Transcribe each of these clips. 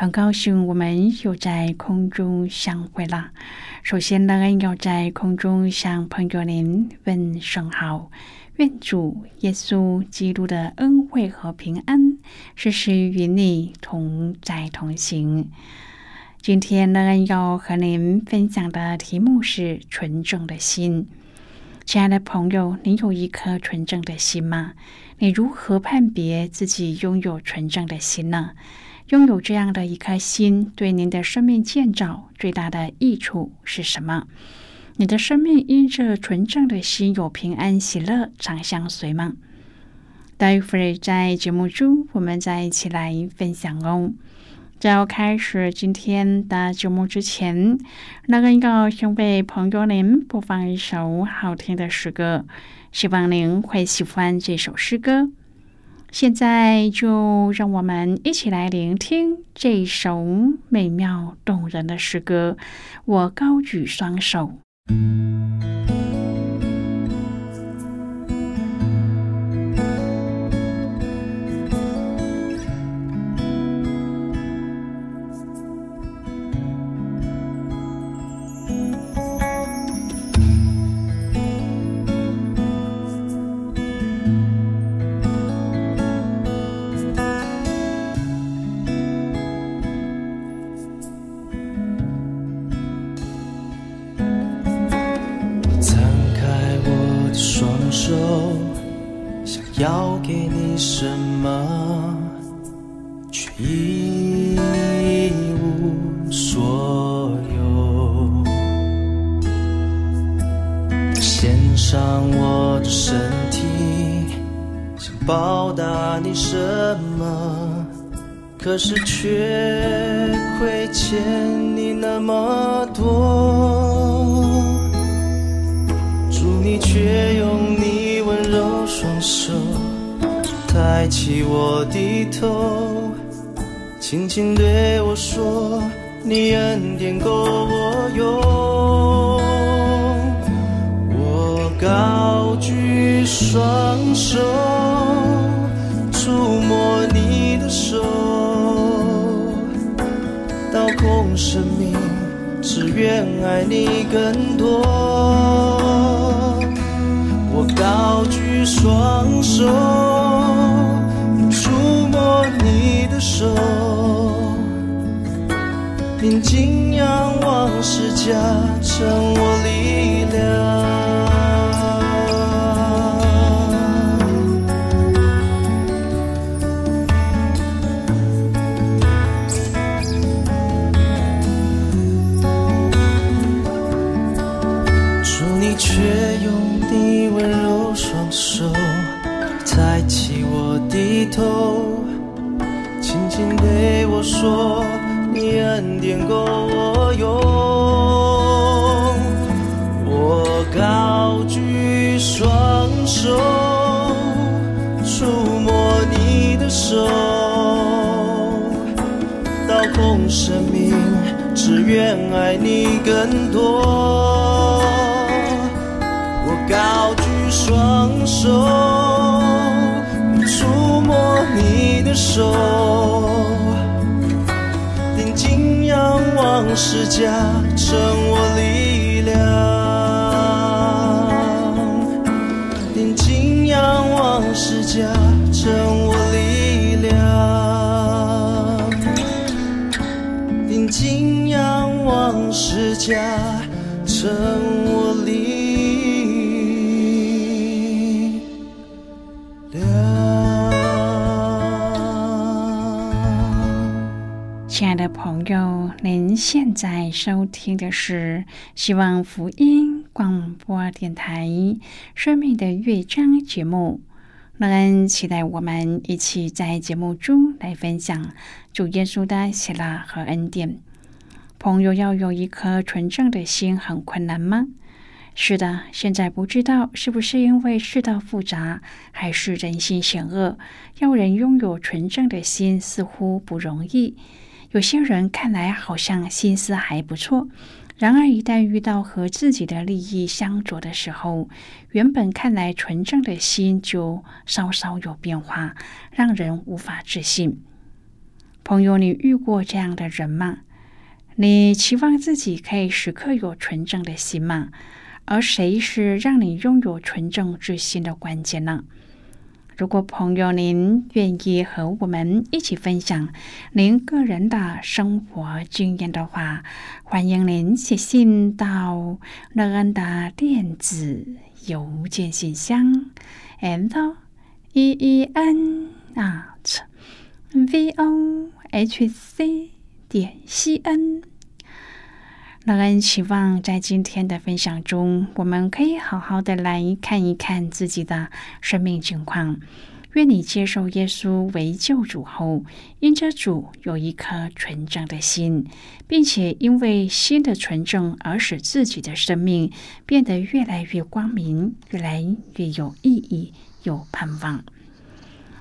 很高兴我们又在空中相会了。首先，呢，要在空中向朋友您问声好，愿主耶稣基督的恩惠和平安时时与你同在同行。今天呢，要和您分享的题目是纯正的心。亲爱的朋友，你有一颗纯正的心吗？你如何判别自己拥有纯正的心呢？拥有这样的一颗心，对您的生命建造最大的益处是什么？你的生命因这纯正的心有平安喜乐常相随吗？待会儿在节目中，我们再一起来分享哦。在要开始今天的节目之前，那个要先为朋友您播放一首好听的诗歌，希望您会喜欢这首诗歌。现在就让我们一起来聆听这首美妙动人的诗歌。我高举双手。你什么可是却亏欠你那么多，祝你却用你温柔双手抬起我低头，轻轻对我说，你恩典够我用。我高举双手，愿爱你更多。命，只愿爱你更多。我高举双手触摸。你的手，定睛仰望世家，成我力量。定睛仰望世家，成我家，成我力量。亲爱的朋友，您现在收听的是希望福音广播电台《生命的乐章》节目。乐恩期待我们一起在节目中来分享主耶稣的喜乐和恩典。朋友要有一颗纯正的心，很困难吗？是的，现在不知道是不是因为世道复杂，还是人心险恶，要人拥有纯正的心似乎不容易。有些人看来好像心思还不错。然而，一旦遇到和自己的利益相左的时候，原本看来纯正的心就稍稍有变化，让人无法置信。朋友，你遇过这样的人吗？你期望自己可以时刻有纯正的心吗？而谁是让你拥有纯正之心的关键呢？如果朋友您愿意和我们一起分享您个人的生活经验的话，欢迎您写信到乐安的电子邮件信箱，and e e n at v o h c 点 c n。乐恩希望在今天的分享中，我们可以好好的来看一看自己的生命情况。愿你接受耶稣为救主后，因着主有一颗纯正的心，并且因为心的纯正而使自己的生命变得越来越光明，越来越有意义、有盼望。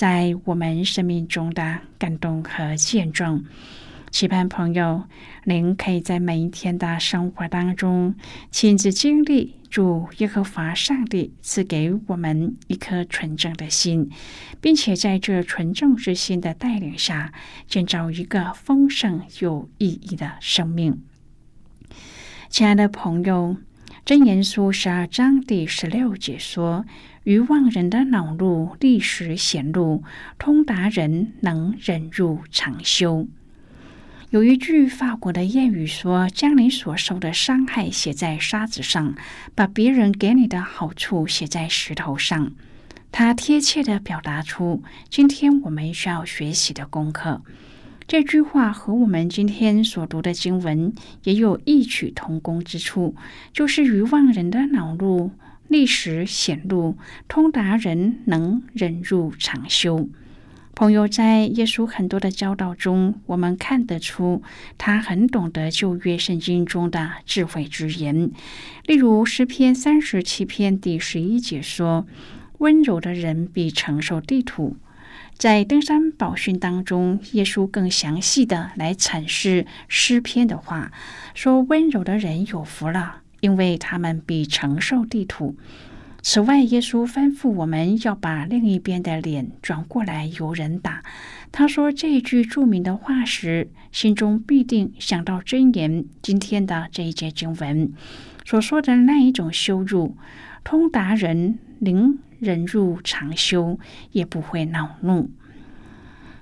在我们生命中的感动和见证，期盼朋友您可以在每一天的生活当中亲自经历主耶和华上帝赐给我们一颗纯正的心，并且在这纯正之心的带领下，建造一个丰盛有意义的生命。亲爱的朋友，真言书十二章第十六节说。愚妄人的恼怒立时显露，通达人能忍辱长修。有一句法国的谚语说：“将你所受的伤害写在沙子上，把别人给你的好处写在石头上。”它贴切的表达出今天我们需要学习的功课。这句话和我们今天所读的经文也有异曲同工之处，就是愚妄人的恼怒。历史显露，通达人能忍辱长修。朋友，在耶稣很多的教导中，我们看得出他很懂得旧约圣经中的智慧之言。例如诗篇三十七篇第十一节说：“温柔的人必承受地土。”在登山宝训当中，耶稣更详细的来阐释诗篇的话，说：“温柔的人有福了。”因为他们必承受地土。此外，耶稣吩咐我们要把另一边的脸转过来，由人打。他说这句著名的话时，心中必定想到箴言今天的这一节经文所说的那一种羞辱。通达人灵忍辱常修，也不会恼怒。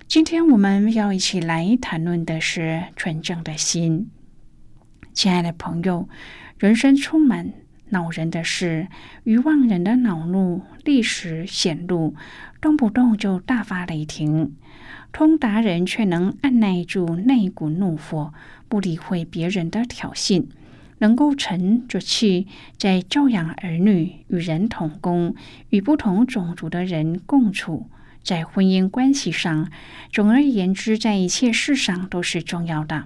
今天我们要一起来谈论的是纯正的心，亲爱的朋友。人生充满恼人的事，愚妄人的恼怒立时显露，动不动就大发雷霆；通达人却能按耐住那股怒火，不理会别人的挑衅，能够沉着气，在教养儿女、与人同工、与不同种族的人共处，在婚姻关系上，总而言之，在一切事上都是重要的。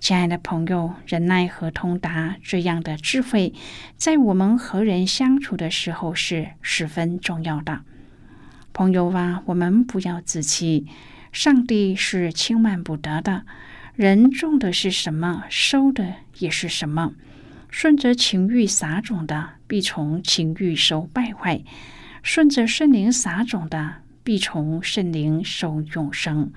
亲爱的朋友，忍耐和通达这样的智慧，在我们和人相处的时候是十分重要的。朋友啊，我们不要自欺，上帝是轻慢不得的。人种的是什么，收的也是什么？顺着情欲撒种的，必从情欲收败坏；顺着圣灵撒种的，必从圣灵收永生。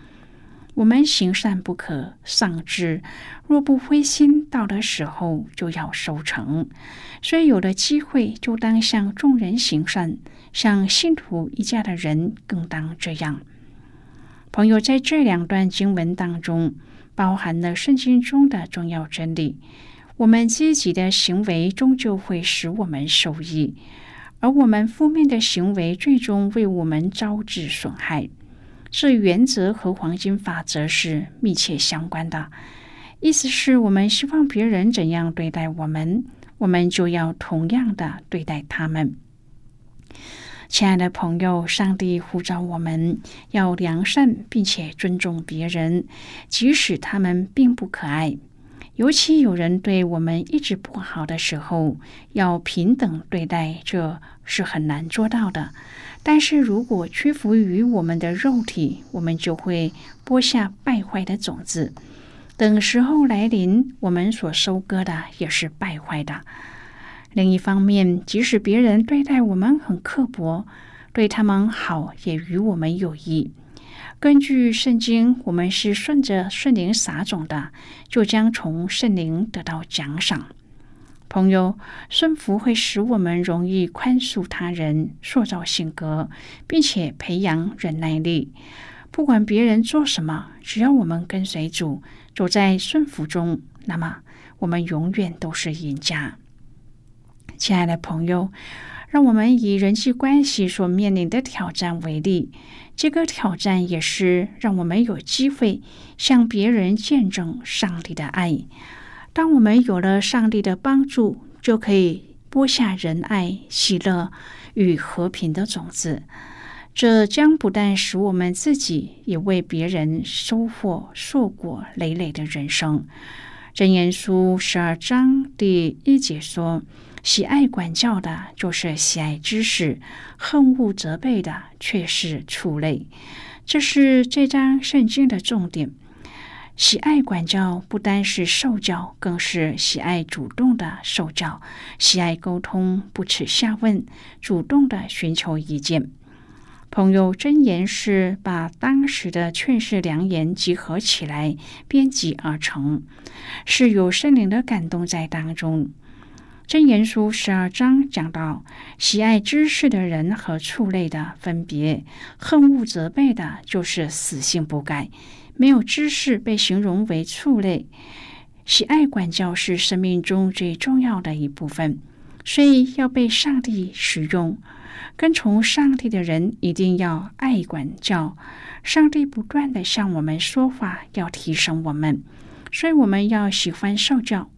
我们行善不可丧志，若不灰心，到的时候就要收成。所以有了机会，就当向众人行善，向信徒一家的人更当这样。朋友，在这两段经文当中，包含了圣经中的重要真理。我们积极的行为终究会使我们受益，而我们负面的行为最终为我们招致损害。这原则和黄金法则是密切相关的，意思是我们希望别人怎样对待我们，我们就要同样的对待他们。亲爱的朋友，上帝呼召我们要良善，并且尊重别人，即使他们并不可爱。尤其有人对我们一直不好的时候，要平等对待，这是很难做到的。但是如果屈服于我们的肉体，我们就会播下败坏的种子。等时候来临，我们所收割的也是败坏的。另一方面，即使别人对待我们很刻薄，对他们好也与我们有益。根据圣经，我们是顺着圣灵撒种的，就将从圣灵得到奖赏。朋友，顺服会使我们容易宽恕他人，塑造性格，并且培养忍耐力。不管别人做什么，只要我们跟随主，走在顺服中，那么我们永远都是赢家。亲爱的朋友，让我们以人际关系所面临的挑战为例，这个挑战也是让我们有机会向别人见证上帝的爱。当我们有了上帝的帮助，就可以播下仁爱、喜乐与和平的种子。这将不但使我们自己，也为别人收获硕果累累的人生。真言书十二章第一节说：“喜爱管教的，就是喜爱知识；恨恶责备的，却是畜类。”这是这章圣经的重点。喜爱管教，不单是受教，更是喜爱主动的受教；喜爱沟通，不耻下问，主动的寻求意见。朋友真言是把当时的劝世良言集合起来编辑而成，是有圣灵的感动在当中。真言书十二章讲到，喜爱知识的人和畜类的分别，恨恶责备的，就是死性不改。没有知识被形容为畜类，喜爱管教是生命中最重要的一部分，所以要被上帝使用。跟从上帝的人一定要爱管教。上帝不断的向我们说话，要提升我们，所以我们要喜欢受教。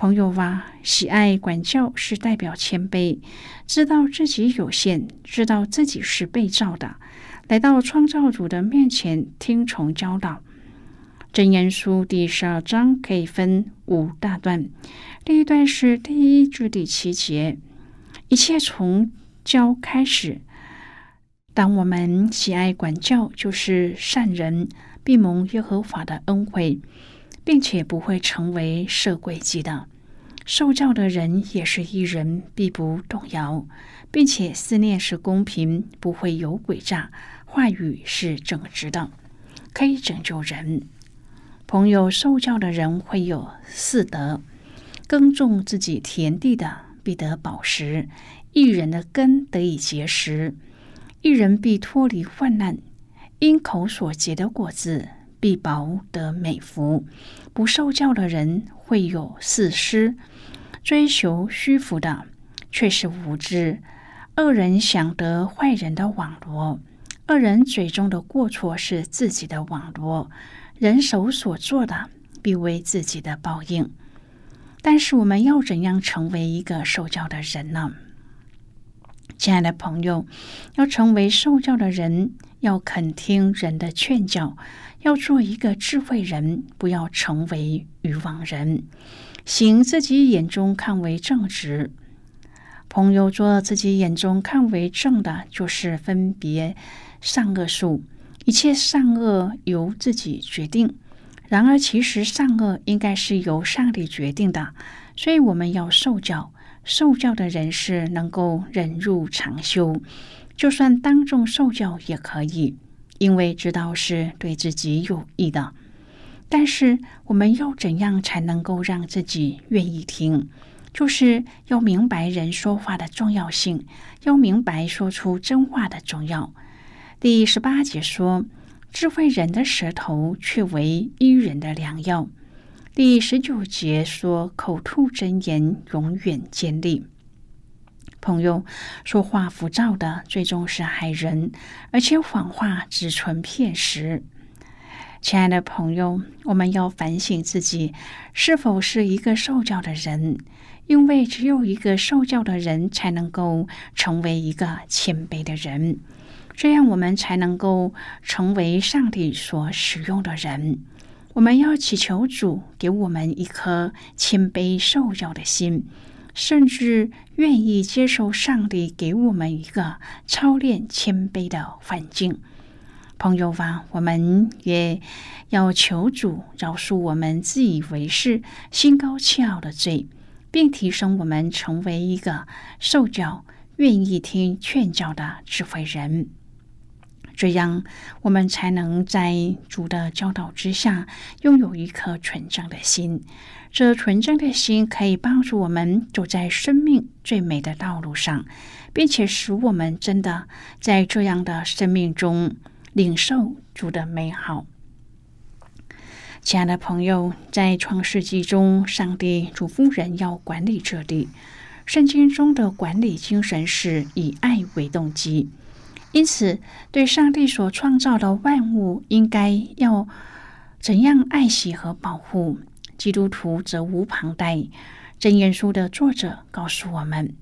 朋友哇，喜爱管教是代表谦卑，知道自己有限，知道自己是被造的。来到创造主的面前，听从教导。真言书第十二章可以分五大段，第一段是第一至第七节，一切从教开始。当我们喜爱管教，就是善人，必蒙耶和华的恩惠，并且不会成为设诡计的。受教的人也是一人，必不动摇，并且思念是公平，不会有诡诈。话语是正直的，可以拯救人。朋友受教的人会有四德：耕种自己田地的必得宝石；一人的根得以结实；一人必脱离患难；因口所结的果子必薄得美福。不受教的人会有四失：追求虚浮的却是无知；恶人想得坏人的网罗。恶人嘴中的过错是自己的网络，人手所做的必为自己的报应。但是我们要怎样成为一个受教的人呢？亲爱的朋友，要成为受教的人，要肯听人的劝教，要做一个智慧人，不要成为愚妄人，行自己眼中看为正直。朋友做自己眼中看为正的，就是分别。善恶树，一切善恶由自己决定。然而，其实善恶应该是由上帝决定的，所以我们要受教。受教的人是能够忍辱长修，就算当众受教也可以，因为知道是对自己有益的。但是，我们要怎样才能够让自己愿意听？就是要明白人说话的重要性，要明白说出真话的重要。第十八节说：“智慧人的舌头却为医人的良药。”第十九节说：“口吐真言，永远坚立。”朋友说话浮躁的，最终是害人，而且谎话只存片时。亲爱的朋友，我们要反省自己是否是一个受教的人。因为只有一个受教的人，才能够成为一个谦卑的人，这样我们才能够成为上帝所使用的人。我们要祈求主给我们一颗谦卑受教的心，甚至愿意接受上帝给我们一个操练谦卑的环境。朋友啊，我们也要求主饶恕我们自以为是、心高气傲的罪。并提升我们成为一个受教、愿意听劝教的智慧人，这样我们才能在主的教导之下拥有一颗纯正的心。这纯正的心可以帮助我们走在生命最美的道路上，并且使我们真的在这样的生命中领受主的美好。亲爱的朋友，在创世纪中，上帝嘱咐人要管理这里。圣经中的管理精神是以爱为动机，因此对上帝所创造的万物，应该要怎样爱惜和保护？基督徒则无旁贷。真言书的作者告诉我们，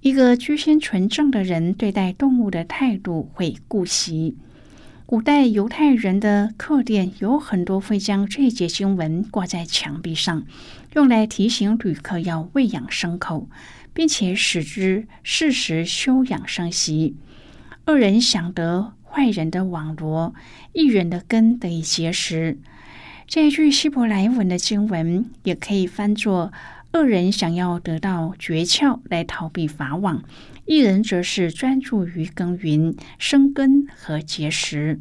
一个居心纯正的人对待动物的态度会顾惜。古代犹太人的客店有很多会将这节经文挂在墙壁上，用来提醒旅客要喂养牲口，并且使之适时休养生息。恶人想得坏人的网罗，一人的根得以结实。这一句希伯来文的经文也可以翻作：恶人想要得到诀窍来逃避法网。一人则是专注于耕耘、生根和结实。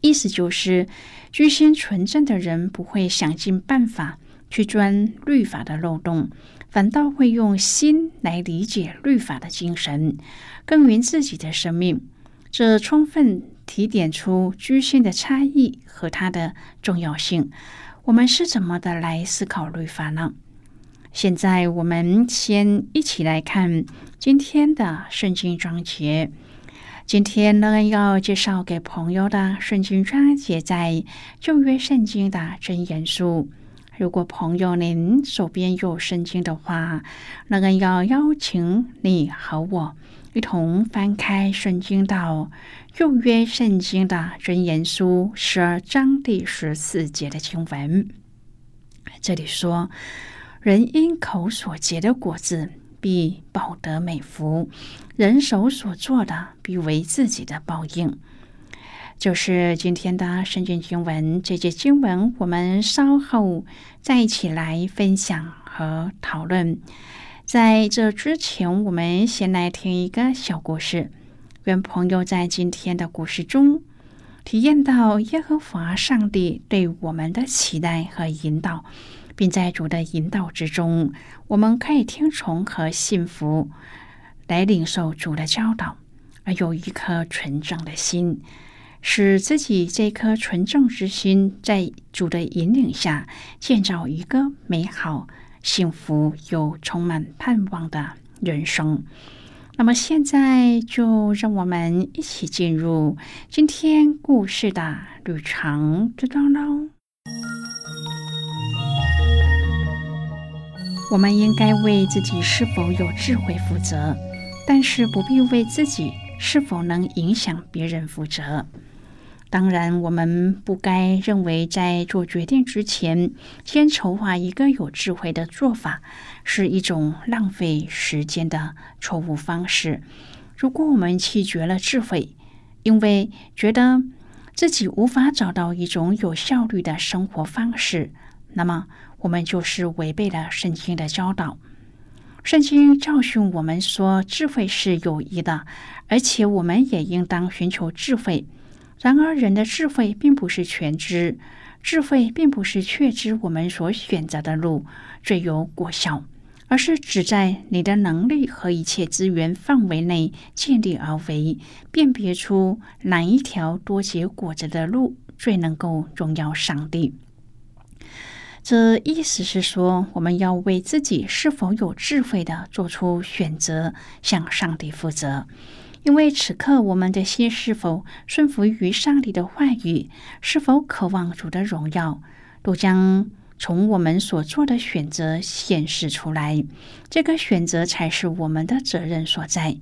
意思就是，居心纯正的人不会想尽办法去钻律法的漏洞，反倒会用心来理解律法的精神，耕耘自己的生命。这充分提点出居心的差异和它的重要性。我们是怎么的来思考律法呢？现在我们先一起来看今天的圣经章节。今天呢，要介绍给朋友的圣经章节在旧约圣经的真言书。如果朋友您手边有圣经的话，那个要邀请你和我一同翻开圣经到旧约圣经的真言书十二章第十四节的经文。这里说。人因口所结的果子，必报得美福；人手所做的，必为自己的报应。就是今天的圣经经文，这节经文我们稍后再一起来分享和讨论。在这之前，我们先来听一个小故事，愿朋友在今天的故事中体验到耶和华上帝对我们的期待和引导。并在主的引导之中，我们可以听从和信服，来领受主的教导，而有一颗纯正的心，使自己这颗纯正之心，在主的引领下，建造一个美好、幸福又充满盼望的人生。那么，现在就让我们一起进入今天故事的旅程之中喽。我们应该为自己是否有智慧负责，但是不必为自己是否能影响别人负责。当然，我们不该认为在做决定之前先筹划一个有智慧的做法是一种浪费时间的错误方式。如果我们弃绝了智慧，因为觉得自己无法找到一种有效率的生活方式，那么我们就是违背了圣经的教导。圣经教训我们说，智慧是有益的，而且我们也应当寻求智慧。然而，人的智慧并不是全知，智慧并不是确知我们所选择的路最有果效，而是只在你的能力和一切资源范围内尽力而为，辨别出哪一条多结果子的路最能够荣耀上帝。这意思是说，我们要为自己是否有智慧的做出选择，向上帝负责。因为此刻我们的心是否顺服于上帝的话语，是否渴望主的荣耀，都将从我们所做的选择显示出来。这个选择才是我们的责任所在。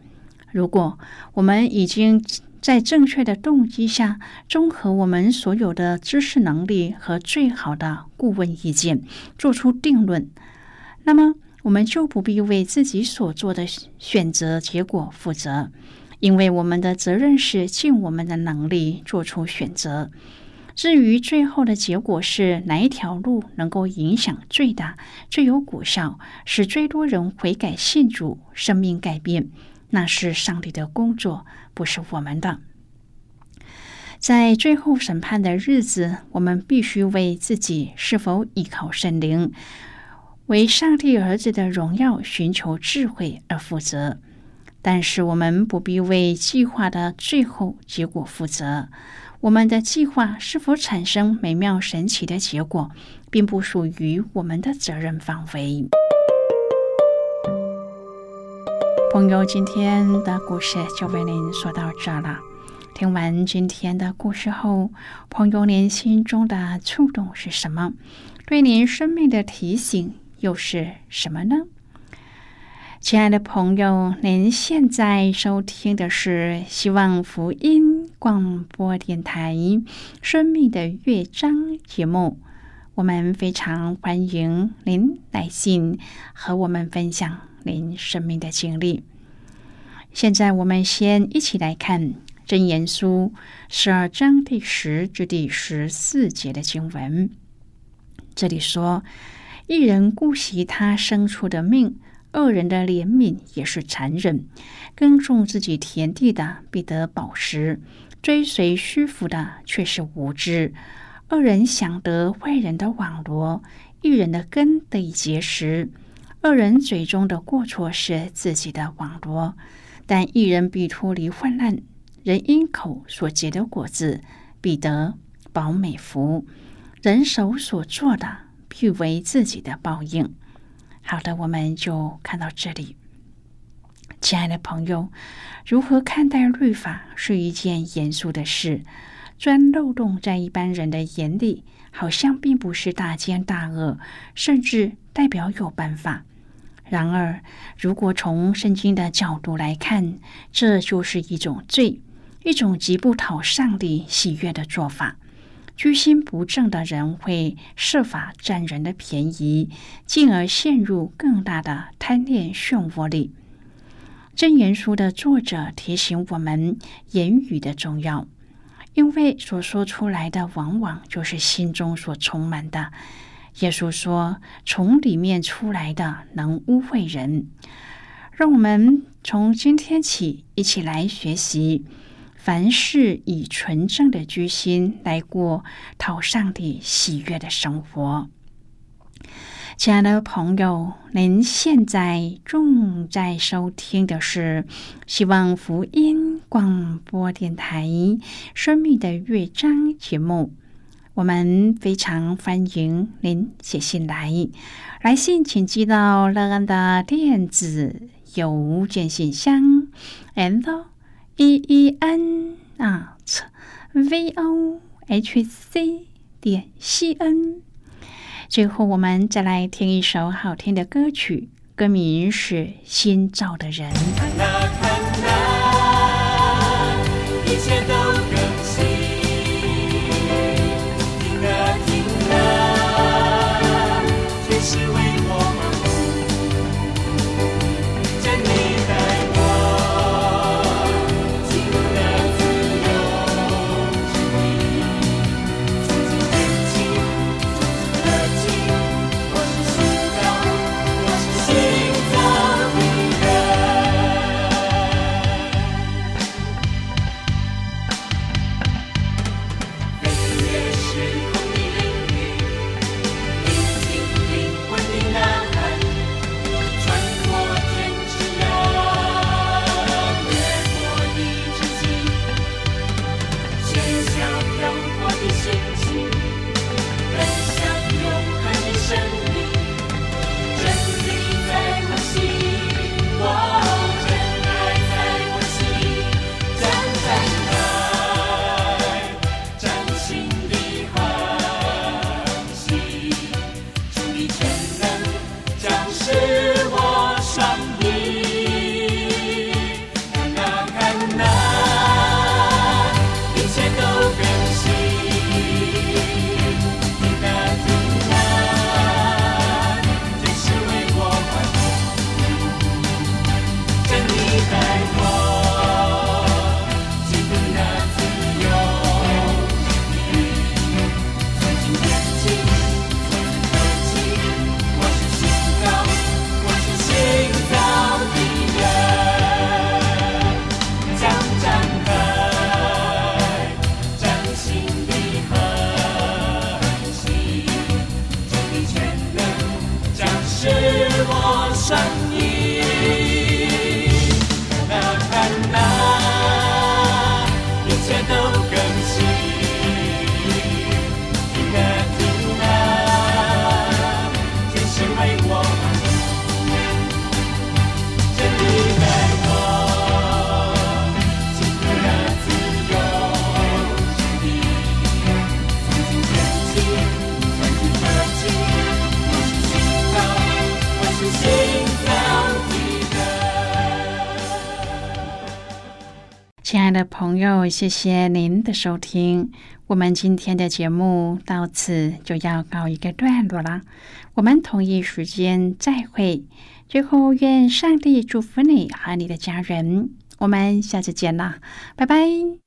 如果我们已经在正确的动机下，综合我们所有的知识能力和最好的顾问意见，做出定论，那么我们就不必为自己所做的选择结果负责。因为我们的责任是尽我们的能力做出选择。至于最后的结果是哪一条路能够影响最大、最有果效，使最多人悔改信主、生命改变，那是上帝的工作，不是我们的。在最后审判的日子，我们必须为自己是否依靠圣灵、为上帝儿子的荣耀寻求智慧而负责。但是我们不必为计划的最后结果负责。我们的计划是否产生美妙神奇的结果，并不属于我们的责任范围。朋友，今天的故事就为您说到这了。听完今天的故事后，朋友您心中的触动是什么？对您生命的提醒又是什么呢？亲爱的朋友，您现在收听的是希望福音广播电台《生命的乐章》节目。我们非常欢迎您来信和我们分享您生命的经历。现在，我们先一起来看《真言书》十二章第十至第十四节的经文。这里说：“一人顾惜他牲畜的命。”恶人的怜悯也是残忍，耕种自己田地的必得饱食，追随虚浮的却是无知。恶人想得坏人的网罗，一人的根得以结实。恶人嘴中的过错是自己的网罗，但一人必脱离患难。人因口所结的果子，必得饱美福。人手所做的，必为自己的报应。好的，我们就看到这里。亲爱的朋友，如何看待律法是一件严肃的事。钻漏洞在一般人的眼里，好像并不是大奸大恶，甚至代表有办法。然而，如果从圣经的角度来看，这就是一种罪，一种极不讨上帝喜悦的做法。居心不正的人会设法占人的便宜，进而陷入更大的贪恋漩涡里。真言书的作者提醒我们言语的重要，因为所说出来的往往就是心中所充满的。耶稣说：“从里面出来的能污秽人。”让我们从今天起一起来学习。凡事以纯正的居心来过讨上帝喜悦的生活。亲爱的朋友，您现在正在收听的是希望福音广播电台《生命的乐章》节目。我们非常欢迎您写信来，来信请寄到乐安的电子邮件信箱，and。E e n at v o h c 点 c n。最后，我们再来听一首好听的歌曲，歌名是《新造的人》。一切都更新。亲爱的朋友，谢谢您的收听。我们今天的节目到此就要告一个段落了。我们同一时间再会。最后，愿上帝祝福你和你的家人。我们下次见啦，拜拜。